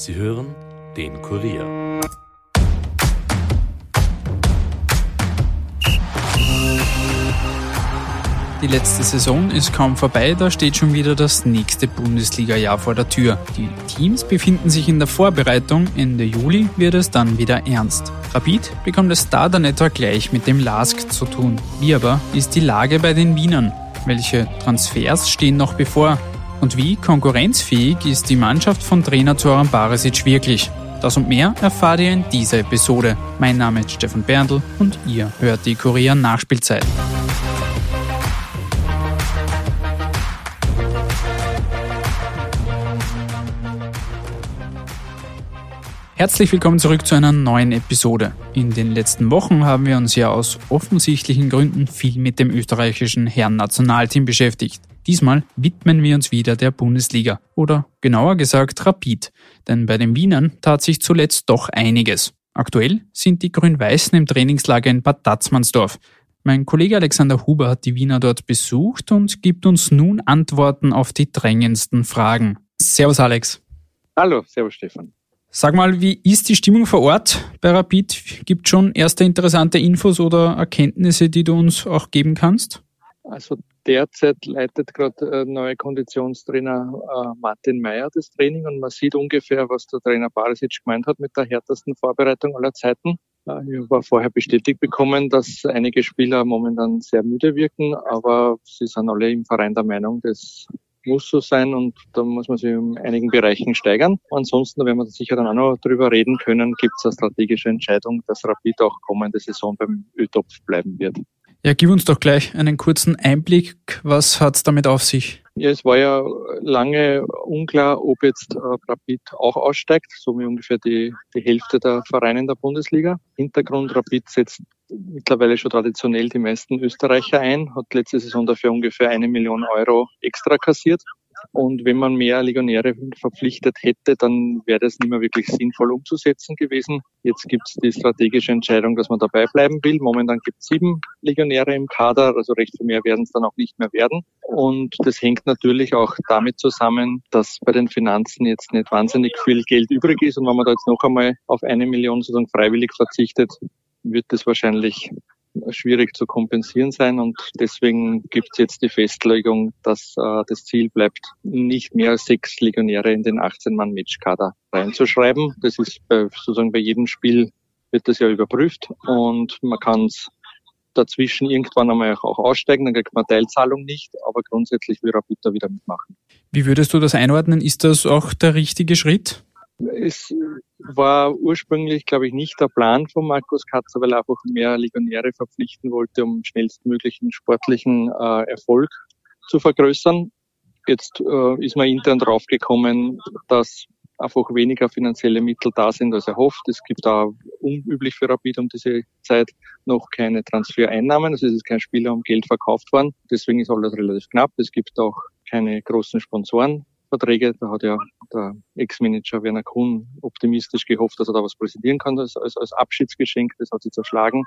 Sie hören den Kurier. Die letzte Saison ist kaum vorbei, da steht schon wieder das nächste Bundesliga-Jahr vor der Tür. Die Teams befinden sich in der Vorbereitung, Ende Juli wird es dann wieder ernst. Rapid bekommt es da dann etwa gleich mit dem LASK zu tun. Wie aber ist die Lage bei den Wienern? Welche Transfers stehen noch bevor? Und wie konkurrenzfähig ist die Mannschaft von Trainer Zoran Barisic wirklich? Das und mehr erfahrt ihr in dieser Episode. Mein Name ist Stefan Berndl und ihr hört die Korea Nachspielzeit. Herzlich willkommen zurück zu einer neuen Episode. In den letzten Wochen haben wir uns ja aus offensichtlichen Gründen viel mit dem österreichischen Herren-Nationalteam beschäftigt. Diesmal widmen wir uns wieder der Bundesliga oder genauer gesagt Rapid, denn bei den Wienern tat sich zuletzt doch einiges. Aktuell sind die Grün-Weißen im Trainingslager in Bad Datzmannsdorf. Mein Kollege Alexander Huber hat die Wiener dort besucht und gibt uns nun Antworten auf die drängendsten Fragen. Servus Alex. Hallo, servus Stefan. Sag mal, wie ist die Stimmung vor Ort bei Rapid? Gibt schon erste interessante Infos oder Erkenntnisse, die du uns auch geben kannst? Also derzeit leitet gerade äh, neue Konditionstrainer äh, Martin Meyer das Training und man sieht ungefähr, was der Trainer Barisic gemeint hat mit der härtesten Vorbereitung aller Zeiten. Äh, ich habe vorher bestätigt bekommen, dass einige Spieler momentan sehr müde wirken, aber sie sind alle im Verein der Meinung, dass muss so sein und da muss man sich in einigen Bereichen steigern. Ansonsten, wenn wir sicher dann auch noch drüber reden können, gibt es eine strategische Entscheidung, dass Rapid auch kommende Saison beim Ö-Topf bleiben wird. Ja, gib uns doch gleich einen kurzen Einblick. Was hat es damit auf sich? Ja, es war ja lange unklar, ob jetzt äh, Rapid auch aussteigt, so wie ungefähr die, die Hälfte der Vereine in der Bundesliga. Hintergrund Rapid setzt mittlerweile schon traditionell die meisten Österreicher ein, hat letzte Saison dafür ungefähr eine Million Euro extra kassiert. Und wenn man mehr Legionäre verpflichtet hätte, dann wäre das nicht mehr wirklich sinnvoll umzusetzen gewesen. Jetzt gibt es die strategische Entscheidung, dass man dabei bleiben will. Momentan gibt es sieben Legionäre im Kader, also recht viel mehr werden es dann auch nicht mehr werden. Und das hängt natürlich auch damit zusammen, dass bei den Finanzen jetzt nicht wahnsinnig viel Geld übrig ist. Und wenn man da jetzt noch einmal auf eine Million sozusagen freiwillig verzichtet, wird das wahrscheinlich schwierig zu kompensieren sein und deswegen gibt es jetzt die Festlegung, dass äh, das Ziel bleibt, nicht mehr als sechs Legionäre in den 18-Mann-Matchkader reinzuschreiben. Das ist bei, sozusagen bei jedem Spiel wird das ja überprüft und man kann es dazwischen irgendwann einmal auch aussteigen, dann kriegt man Teilzahlung nicht, aber grundsätzlich will Rapid da wieder mitmachen. Wie würdest du das einordnen? Ist das auch der richtige Schritt? Es war ursprünglich, glaube ich, nicht der Plan von Markus Katzer, weil er einfach mehr Legionäre verpflichten wollte, um schnellstmöglichen sportlichen äh, Erfolg zu vergrößern. Jetzt äh, ist man intern draufgekommen, dass einfach weniger finanzielle Mittel da sind als erhofft. Es gibt da unüblich für Rapid um diese Zeit noch keine Transfereinnahmen. Also es ist kein Spieler um Geld verkauft worden. Deswegen ist alles relativ knapp. Es gibt auch keine großen Sponsoren. Verträge. Da hat ja der Ex-Manager Werner Kuhn optimistisch gehofft, dass er da was präsentieren kann als, als, als Abschiedsgeschenk. Das hat sich zerschlagen.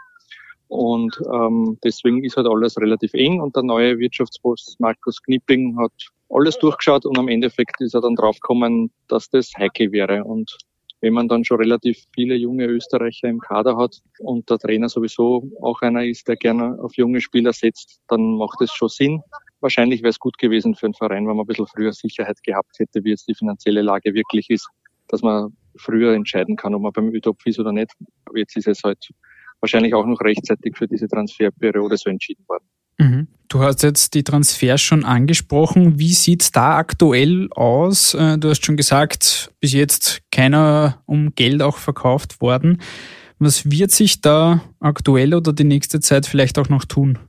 Und ähm, deswegen ist halt alles relativ eng. Und der neue Wirtschaftsboss Markus Knipping hat alles durchgeschaut und am Endeffekt ist er dann draufgekommen, dass das Heike wäre. Und wenn man dann schon relativ viele junge Österreicher im Kader hat und der Trainer sowieso auch einer ist, der gerne auf junge Spieler setzt, dann macht es schon Sinn wahrscheinlich wäre es gut gewesen für einen Verein, wenn man ein bisschen früher Sicherheit gehabt hätte, wie jetzt die finanzielle Lage wirklich ist, dass man früher entscheiden kann, ob man beim Utopf ist oder nicht. Aber jetzt ist es halt wahrscheinlich auch noch rechtzeitig für diese Transferperiode so entschieden worden. Mhm. Du hast jetzt die Transfers schon angesprochen. Wie sieht's da aktuell aus? Äh, du hast schon gesagt, bis jetzt keiner um Geld auch verkauft worden. Was wird sich da aktuell oder die nächste Zeit vielleicht auch noch tun?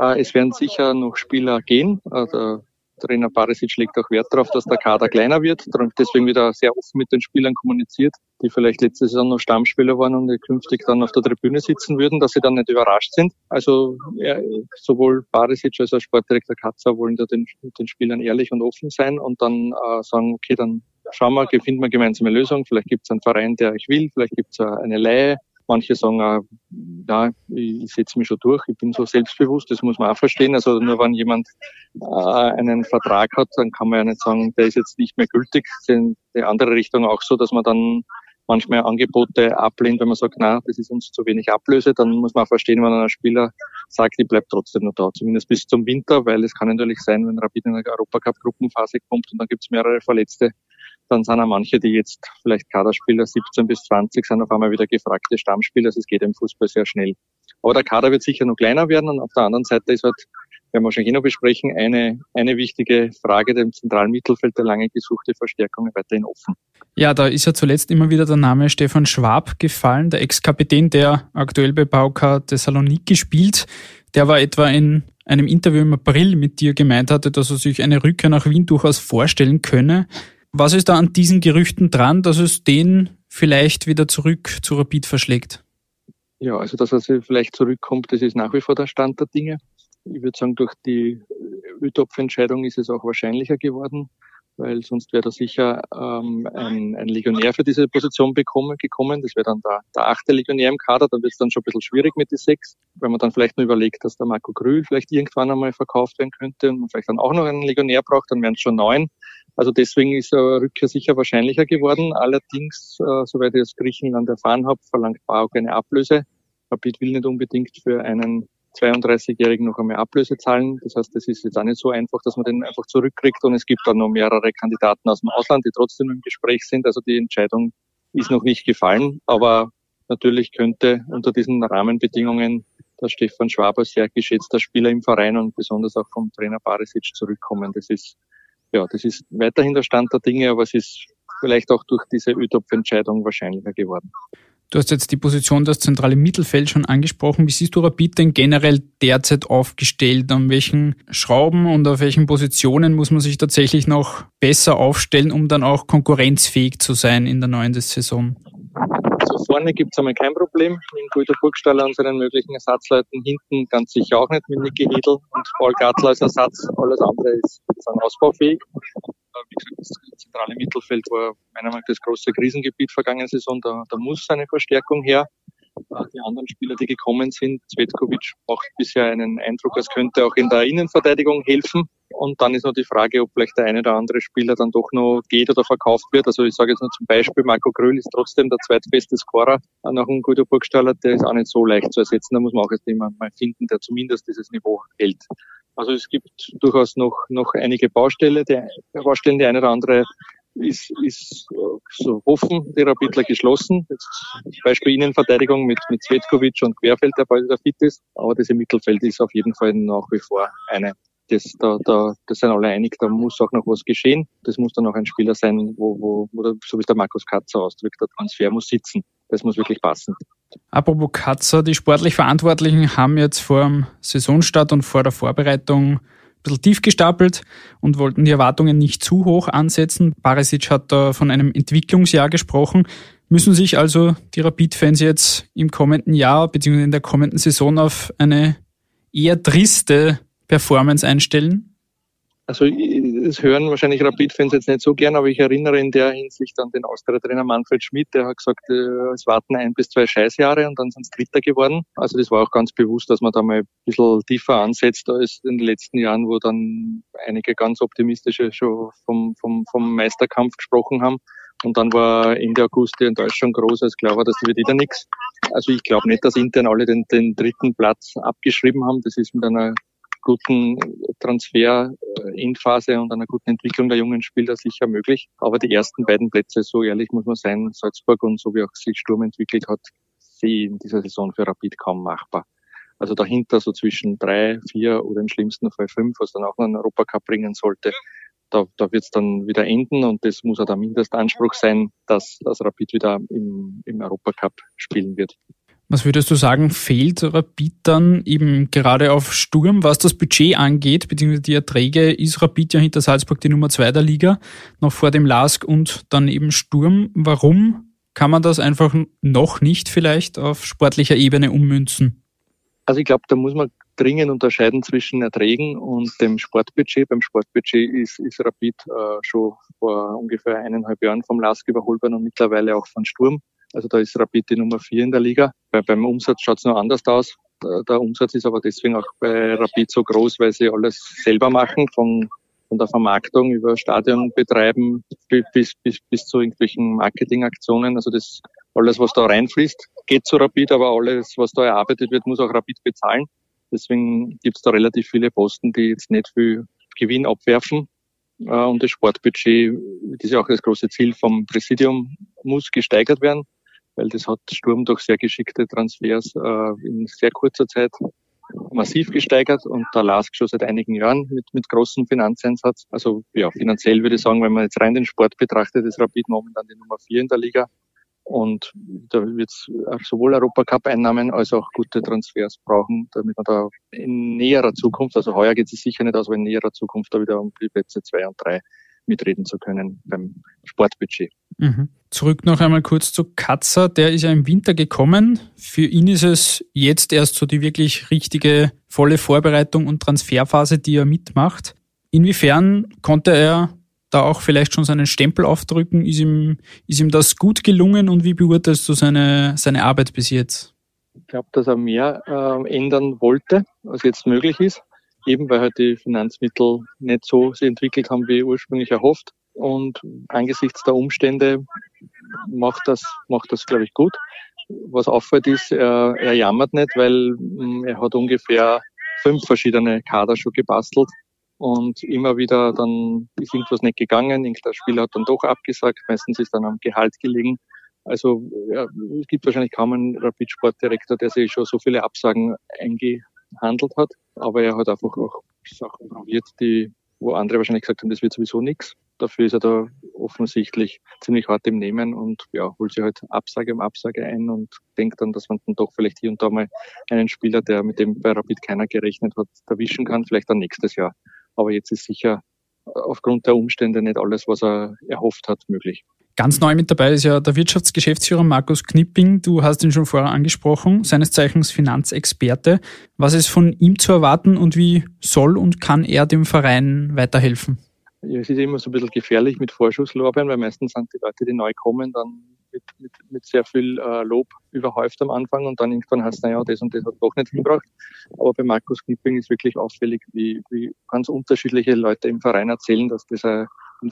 Äh, es werden sicher noch Spieler gehen. Äh, der Trainer Barisic legt auch Wert darauf, dass der Kader kleiner wird. Deswegen wird er sehr offen mit den Spielern kommuniziert, die vielleicht letzte Saison noch Stammspieler waren und künftig dann auf der Tribüne sitzen würden, dass sie dann nicht überrascht sind. Also ja, sowohl Barisic als auch Sportdirektor Katzer wollen da den, den Spielern ehrlich und offen sein und dann äh, sagen, okay, dann schauen wir, finden wir gemeinsame Lösung. Vielleicht gibt es einen Verein, der ich will, vielleicht gibt es eine Leihe Manche sagen auch, ja, ich, setze mich schon durch, ich bin so selbstbewusst, das muss man auch verstehen. Also nur wenn jemand äh, einen Vertrag hat, dann kann man ja nicht sagen, der ist jetzt nicht mehr gültig. In die andere Richtung auch so, dass man dann manchmal Angebote ablehnt, wenn man sagt, na, das ist uns zu wenig Ablöse, dann muss man auch verstehen, wenn ein Spieler sagt, ich bleibe trotzdem noch da, zumindest bis zum Winter, weil es kann natürlich sein, wenn Rapid in der Europacup-Gruppenphase kommt und dann gibt es mehrere Verletzte, dann sind auch manche, die jetzt vielleicht Kaderspieler 17 bis 20 sind, auf einmal wieder gefragte Stammspieler. Also es geht im Fußball sehr schnell. Aber der Kader wird sicher noch kleiner werden und auf der anderen Seite ist halt werden wir wahrscheinlich eh noch besprechen, eine, eine wichtige Frage dem zentralen Mittelfeld der lange gesuchte Verstärkung weiterhin offen. Ja, da ist ja zuletzt immer wieder der Name Stefan Schwab gefallen, der Ex-Kapitän, der aktuell bei Pauka Thessaloniki spielt. Der war etwa in einem Interview im April mit dir gemeint hatte, dass er sich eine Rückkehr nach Wien durchaus vorstellen könne. Was ist da an diesen Gerüchten dran, dass es den vielleicht wieder zurück zu Rapid verschlägt? Ja, also dass er vielleicht zurückkommt, das ist nach wie vor der Stand der Dinge. Ich würde sagen, durch die ÖTOPF-Entscheidung ist es auch wahrscheinlicher geworden, weil sonst wäre da sicher ähm, ein, ein Legionär für diese Position bekommen, gekommen. Das wäre dann der, der achte Legionär im Kader, dann wird es dann schon ein bisschen schwierig mit den sechs, wenn man dann vielleicht nur überlegt, dass der Marco Grühl vielleicht irgendwann einmal verkauft werden könnte und man vielleicht dann auch noch einen Legionär braucht, dann wären es schon neun. Also deswegen ist eine Rückkehr sicher wahrscheinlicher geworden. Allerdings, äh, soweit ich aus Griechenland erfahren habe, verlangt BAUK eine Ablöse. Rapid will nicht unbedingt für einen 32-Jährigen noch einmal Ablöse zahlen. Das heißt, das ist jetzt auch nicht so einfach, dass man den einfach zurückkriegt. Und es gibt dann noch mehrere Kandidaten aus dem Ausland, die trotzdem im Gespräch sind. Also die Entscheidung ist noch nicht gefallen. Aber natürlich könnte unter diesen Rahmenbedingungen der Stefan Schwaber sehr geschätzter Spieler im Verein und besonders auch vom Trainer Barisic zurückkommen. Das ist, ja, das ist weiterhin der Stand der Dinge, aber es ist vielleicht auch durch diese ÖTOP-Entscheidung wahrscheinlicher geworden. Du hast jetzt die Position das zentrale Mittelfeld schon angesprochen. Wie siehst du Rapid denn generell derzeit aufgestellt? An welchen Schrauben und auf welchen Positionen muss man sich tatsächlich noch besser aufstellen, um dann auch konkurrenzfähig zu sein in der neuen Saison? Also vorne gibt es einmal kein Problem mit Guido Burgstaller und seinen möglichen Ersatzleuten. Hinten ganz sicher auch nicht mit Niki Hedl und Paul Gartler als Ersatz. Alles andere ist ausbaufähig wie gesagt, das zentrale Mittelfeld war meiner Meinung nach das große Krisengebiet vergangene Saison. Da, da muss eine Verstärkung her. Die anderen Spieler, die gekommen sind, Zvetkovic macht bisher einen Eindruck, als könnte auch in der Innenverteidigung helfen. Und dann ist noch die Frage, ob vielleicht der eine oder andere Spieler dann doch noch geht oder verkauft wird. Also ich sage jetzt nur zum Beispiel, Marco Gröhl ist trotzdem der zweitbeste Scorer nach einem Guido Burgstaller. Der ist auch nicht so leicht zu ersetzen. Da muss man auch erst jemanden mal finden, der zumindest dieses Niveau hält. Also es gibt durchaus noch, noch einige Baustelle. Die, Baustellen, die eine oder andere ist, ist so offen, die Rapidler geschlossen. Jetzt Beispiel Innenverteidigung mit, mit Svetkovic und Querfeld, der bald wieder fit ist. Aber das im Mittelfeld ist auf jeden Fall nach wie vor eine. Das, da, da, das sind alle einig, da muss auch noch was geschehen. Das muss dann auch ein Spieler sein, wo, wo, wo so wie es der Markus Katzer ausdrückt, der Transfer muss sitzen. Das muss wirklich passen. Apropos Katzer, die sportlich Verantwortlichen haben jetzt vor dem Saisonstart und vor der Vorbereitung ein bisschen tief gestapelt und wollten die Erwartungen nicht zu hoch ansetzen. Barisic hat da von einem Entwicklungsjahr gesprochen. Müssen sich also die Rapid-Fans jetzt im kommenden Jahr bzw. in der kommenden Saison auf eine eher triste Performance einstellen? Also das hören wahrscheinlich Rapid-Fans jetzt nicht so gern, aber ich erinnere in der Hinsicht an den Austria-Trainer Manfred Schmidt, der hat gesagt, äh, es warten ein bis zwei Scheißjahre und dann sind es Dritter geworden. Also das war auch ganz bewusst, dass man da mal ein bisschen tiefer ansetzt als in den letzten Jahren, wo dann einige ganz optimistische schon vom, vom, vom Meisterkampf gesprochen haben. Und dann war Ende August die Enttäuschung groß, als klar war, das wird wieder nichts. Also ich glaube nicht, dass intern alle den, den dritten Platz abgeschrieben haben. Das ist mit einer guten Transfer-Endphase und einer guten Entwicklung der jungen Spieler sicher möglich. Aber die ersten beiden Plätze, so ehrlich muss man sein, Salzburg und so wie auch sich Sturm entwickelt hat, sehe ich in dieser Saison für Rapid kaum machbar. Also dahinter so zwischen drei, vier oder im schlimmsten Fall fünf, was dann auch noch einen Europacup bringen sollte, da, da wird es dann wieder enden und das muss auch der Mindestanspruch sein, dass, dass Rapid wieder im, im Europacup spielen wird. Was würdest du sagen, fehlt Rapid dann eben gerade auf Sturm, was das Budget angeht, beziehungsweise die Erträge? Ist Rapid ja hinter Salzburg die Nummer zwei der Liga, noch vor dem Lask und dann eben Sturm. Warum kann man das einfach noch nicht vielleicht auf sportlicher Ebene ummünzen? Also ich glaube, da muss man dringend unterscheiden zwischen Erträgen und dem Sportbudget. Beim Sportbudget ist, ist Rapid äh, schon vor ungefähr eineinhalb Jahren vom LASK überholt worden und mittlerweile auch von Sturm. Also da ist Rapid die Nummer vier in der Liga. Bei, beim Umsatz schaut es noch anders aus. Der Umsatz ist aber deswegen auch bei Rapid so groß, weil sie alles selber machen, von, von der Vermarktung über Stadion betreiben bis, bis, bis zu irgendwelchen Marketingaktionen. Also das alles, was da reinfließt, geht zu Rapid, aber alles, was da erarbeitet wird, muss auch Rapid bezahlen. Deswegen gibt es da relativ viele Posten, die jetzt nicht viel Gewinn abwerfen. Äh, und das Sportbudget, das ist ja auch das große Ziel vom Präsidium, muss gesteigert werden, weil das hat Sturm durch sehr geschickte Transfers äh, in sehr kurzer Zeit massiv gesteigert und der LASK schon seit einigen Jahren mit, mit großem Finanzeinsatz. Also ja, finanziell würde ich sagen, wenn man jetzt rein den Sport betrachtet, ist Rapid momentan die Nummer vier in der Liga. Und da wird es sowohl Europacup-Einnahmen als auch gute Transfers brauchen, damit man da in näherer Zukunft, also heuer geht es sicher nicht aus, aber in näherer Zukunft da wieder um die Plätze zwei und drei mitreden zu können beim Sportbudget. Mhm. Zurück noch einmal kurz zu Katzer. Der ist ja im Winter gekommen. Für ihn ist es jetzt erst so die wirklich richtige volle Vorbereitung und Transferphase, die er mitmacht. Inwiefern konnte er da auch vielleicht schon seinen Stempel aufdrücken? Ist ihm, ist ihm das gut gelungen und wie beurteilst du seine, seine Arbeit bis jetzt? Ich glaube, dass er mehr äh, ändern wollte, als jetzt möglich ist. Eben weil halt die Finanzmittel nicht so sich entwickelt haben, wie ursprünglich erhofft. Und angesichts der Umstände macht das, macht das, glaube ich, gut. Was auffällt ist, er, er jammert nicht, weil hm, er hat ungefähr fünf verschiedene Kader schon gebastelt und immer wieder dann ist irgendwas nicht gegangen, irgendein Spieler hat dann doch abgesagt, meistens ist dann am Gehalt gelegen. Also ja, es gibt wahrscheinlich kaum einen Rapid-Sportdirektor, der sich schon so viele Absagen eingehandelt hat, aber er hat einfach auch Sachen probiert, die wo andere wahrscheinlich gesagt haben, das wird sowieso nichts. Dafür ist er da offensichtlich ziemlich hart im Nehmen und ja, holt sich halt Absage um Absage ein und denkt dann, dass man dann doch vielleicht hier und da mal einen Spieler, der mit dem bei Rapid keiner gerechnet hat, erwischen kann, vielleicht dann nächstes Jahr. Aber jetzt ist sicher aufgrund der Umstände nicht alles, was er erhofft hat, möglich. Ganz neu mit dabei ist ja der Wirtschaftsgeschäftsführer Markus Knipping. Du hast ihn schon vorher angesprochen, seines Zeichens Finanzexperte. Was ist von ihm zu erwarten und wie soll und kann er dem Verein weiterhelfen? Ja, es ist immer so ein bisschen gefährlich mit Vorschusslorbeeren, weil meistens sind die Leute, die neu kommen, dann mit, mit, mit sehr viel äh, Lob überhäuft am Anfang und dann irgendwann heißt, naja, das und das hat doch nicht hingebracht. Aber bei Markus Knipping ist wirklich auffällig, wie, wie ganz unterschiedliche Leute im Verein erzählen, dass das ein,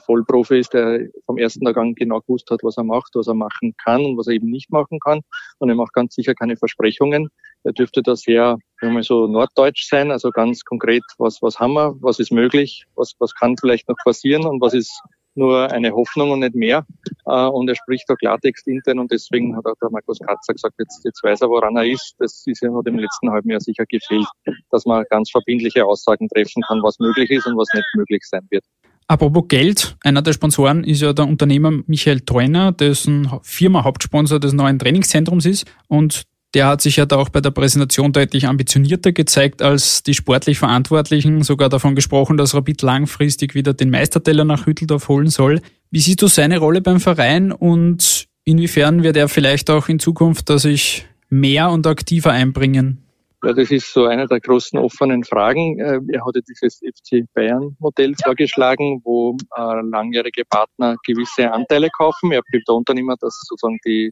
Vollprofi ist, der vom ersten Tag genau gewusst hat, was er macht, was er machen kann und was er eben nicht machen kann. Und er macht ganz sicher keine Versprechungen. Er dürfte da sehr, wenn mal so norddeutsch sein, also ganz konkret, was, was haben wir, was ist möglich, was, was kann vielleicht noch passieren und was ist nur eine Hoffnung und nicht mehr. Äh, und er spricht da Klartext intern und deswegen hat auch der Markus Katzer gesagt, jetzt, jetzt weiß er, woran er ist. Das ist ja noch im letzten halben Jahr sicher gefehlt, dass man ganz verbindliche Aussagen treffen kann, was möglich ist und was nicht möglich sein wird. Apropos Geld, einer der Sponsoren ist ja der Unternehmer Michael Treuner, dessen Firma Hauptsponsor des neuen Trainingszentrums ist. Und der hat sich ja da auch bei der Präsentation deutlich ambitionierter gezeigt als die sportlich Verantwortlichen, sogar davon gesprochen, dass Rapid langfristig wieder den Meisterteller nach Hütteldorf holen soll. Wie siehst du seine Rolle beim Verein und inwiefern wird er vielleicht auch in Zukunft da sich mehr und aktiver einbringen? Ja, das ist so eine der großen offenen Fragen. Äh, er hatte dieses FC Bayern Modell vorgeschlagen, wo äh, langjährige Partner gewisse Anteile kaufen. Er betont dann immer, dass sozusagen die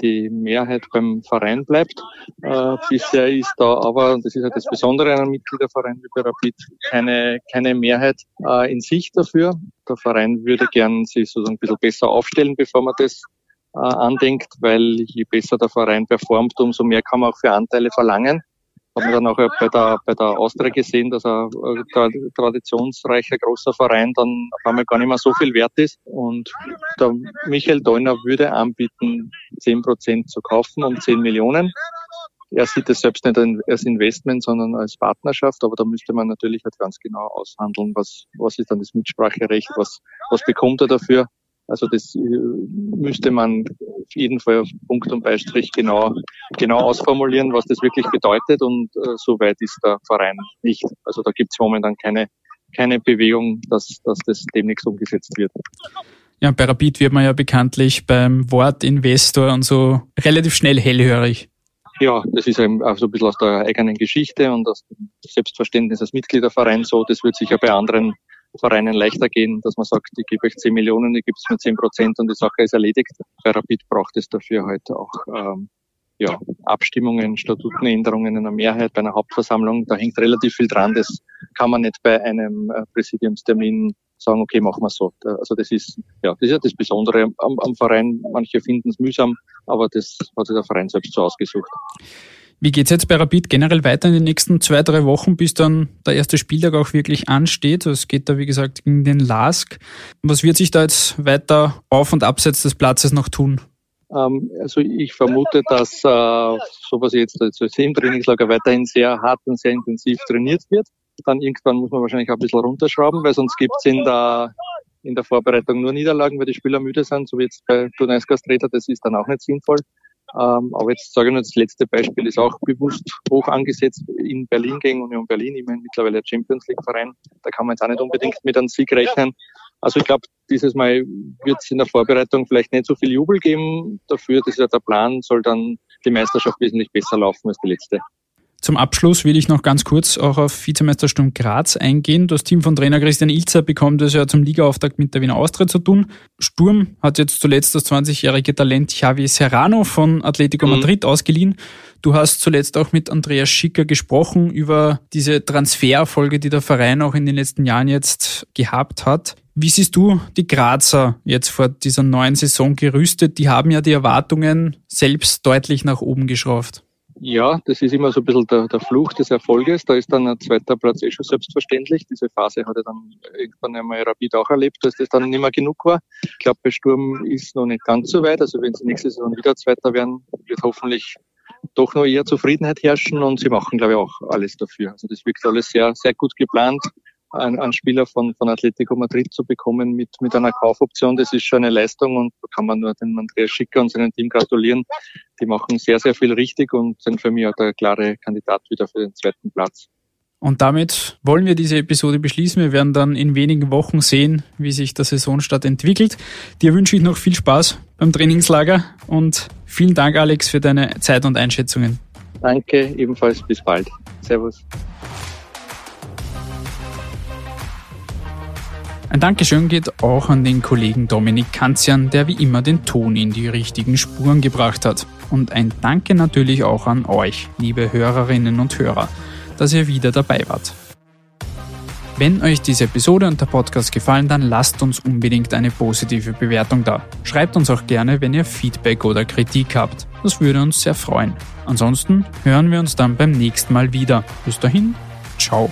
die Mehrheit beim Verein bleibt. Äh, bisher ist da aber, und das ist halt das Besondere an einem Mitgliederverein wie bei Rapid, keine, keine Mehrheit äh, in Sicht dafür. Der Verein würde gern sich sozusagen ein bisschen besser aufstellen, bevor man das äh, andenkt, weil je besser der Verein performt, umso mehr kann man auch für Anteile verlangen hat man dann auch bei der, bei der Austria gesehen, dass ein äh, traditionsreicher großer Verein dann auf einmal gar nicht mehr so viel wert ist. Und der Michael Deuner würde anbieten, 10 Prozent zu kaufen um 10 Millionen. Er sieht es selbst nicht als Investment, sondern als Partnerschaft, aber da müsste man natürlich halt ganz genau aushandeln, was, was ist dann das Mitspracherecht, was, was bekommt er dafür. Also das äh, müsste man auf jeden Fall auf Punkt und Beistrich genau, genau ausformulieren, was das wirklich bedeutet und äh, so weit ist der Verein nicht. Also da gibt es momentan keine, keine Bewegung, dass, dass das demnächst umgesetzt wird. Ja, bei Rapid wird man ja bekanntlich beim Wort Investor und so relativ schnell hellhörig. Ja, das ist eben auch so ein bisschen aus der eigenen Geschichte und aus dem Selbstverständnis als Mitgliederverein so. Das wird sicher bei anderen Vereinen leichter gehen, dass man sagt, ich gebe euch 10 Millionen, ich gebe es mir 10 Prozent und die Sache ist erledigt. Bei Rapid braucht es dafür halt auch ähm, ja, Abstimmungen, Statutenänderungen einer Mehrheit bei einer Hauptversammlung. Da hängt relativ viel dran. Das kann man nicht bei einem äh, Präsidiumstermin sagen, okay, machen wir so. Also das ist, ja, das ist ja das Besondere am, am Verein. Manche finden es mühsam, aber das hat sich der Verein selbst so ausgesucht. Wie geht's jetzt bei Rapid generell weiter in den nächsten zwei, drei Wochen, bis dann der erste Spieltag auch wirklich ansteht? Also es geht da, wie gesagt, gegen den LASK. Was wird sich da jetzt weiter auf und abseits des Platzes noch tun? Ähm, also ich vermute, dass äh, so was jetzt also im Trainingslager weiterhin sehr hart und sehr intensiv trainiert wird. Dann irgendwann muss man wahrscheinlich auch ein bisschen runterschrauben, weil sonst gibt's in der in der Vorbereitung nur Niederlagen, weil die Spieler müde sind, so wie jetzt bei Turnierskasträter, das ist dann auch nicht sinnvoll. Ähm, aber jetzt sage ich nur, das letzte Beispiel ist auch bewusst hoch angesetzt in Berlin gegen Union Berlin. Ich meine, mittlerweile Champions League Verein. Da kann man jetzt auch nicht unbedingt mit einem Sieg rechnen. Also ich glaube, dieses Mal wird es in der Vorbereitung vielleicht nicht so viel Jubel geben. Dafür, das ist ja der Plan, soll dann die Meisterschaft wesentlich besser laufen als die letzte. Zum Abschluss will ich noch ganz kurz auch auf Vizemeister Sturm Graz eingehen. Das Team von Trainer Christian Ilzer bekommt es ja zum Ligaauftakt mit der Wiener Austria zu tun. Sturm hat jetzt zuletzt das 20-jährige Talent Xavi Serrano von Atletico mhm. Madrid ausgeliehen. Du hast zuletzt auch mit Andreas Schicker gesprochen über diese Transfererfolge, die der Verein auch in den letzten Jahren jetzt gehabt hat. Wie siehst du die Grazer jetzt vor dieser neuen Saison gerüstet? Die haben ja die Erwartungen selbst deutlich nach oben geschraubt. Ja, das ist immer so ein bisschen der, der Fluch des Erfolges. Da ist dann ein zweiter Platz eh schon selbstverständlich. Diese Phase hat er dann irgendwann einmal Rapid auch erlebt, dass das dann nicht mehr genug war. Ich glaube, bei Sturm ist noch nicht ganz so weit. Also wenn sie nächste Saison wieder Zweiter werden, wird hoffentlich doch noch eher Zufriedenheit herrschen und sie machen, glaube ich, auch alles dafür. Also das wirkt alles sehr, sehr gut geplant einen, einen Spieler von, von Atletico Madrid zu bekommen mit, mit einer Kaufoption, das ist schon eine Leistung und da kann man nur den Andreas Schicker und seinem Team gratulieren. Die machen sehr, sehr viel richtig und sind für mich auch der klare Kandidat wieder für den zweiten Platz. Und damit wollen wir diese Episode beschließen. Wir werden dann in wenigen Wochen sehen, wie sich der Saisonstart entwickelt. Dir wünsche ich noch viel Spaß beim Trainingslager und vielen Dank, Alex, für deine Zeit und Einschätzungen. Danke, ebenfalls bis bald. Servus. Ein Dankeschön geht auch an den Kollegen Dominik Kanzian, der wie immer den Ton in die richtigen Spuren gebracht hat. Und ein Danke natürlich auch an euch, liebe Hörerinnen und Hörer, dass ihr wieder dabei wart. Wenn euch diese Episode und der Podcast gefallen, dann lasst uns unbedingt eine positive Bewertung da. Schreibt uns auch gerne, wenn ihr Feedback oder Kritik habt. Das würde uns sehr freuen. Ansonsten hören wir uns dann beim nächsten Mal wieder. Bis dahin, ciao.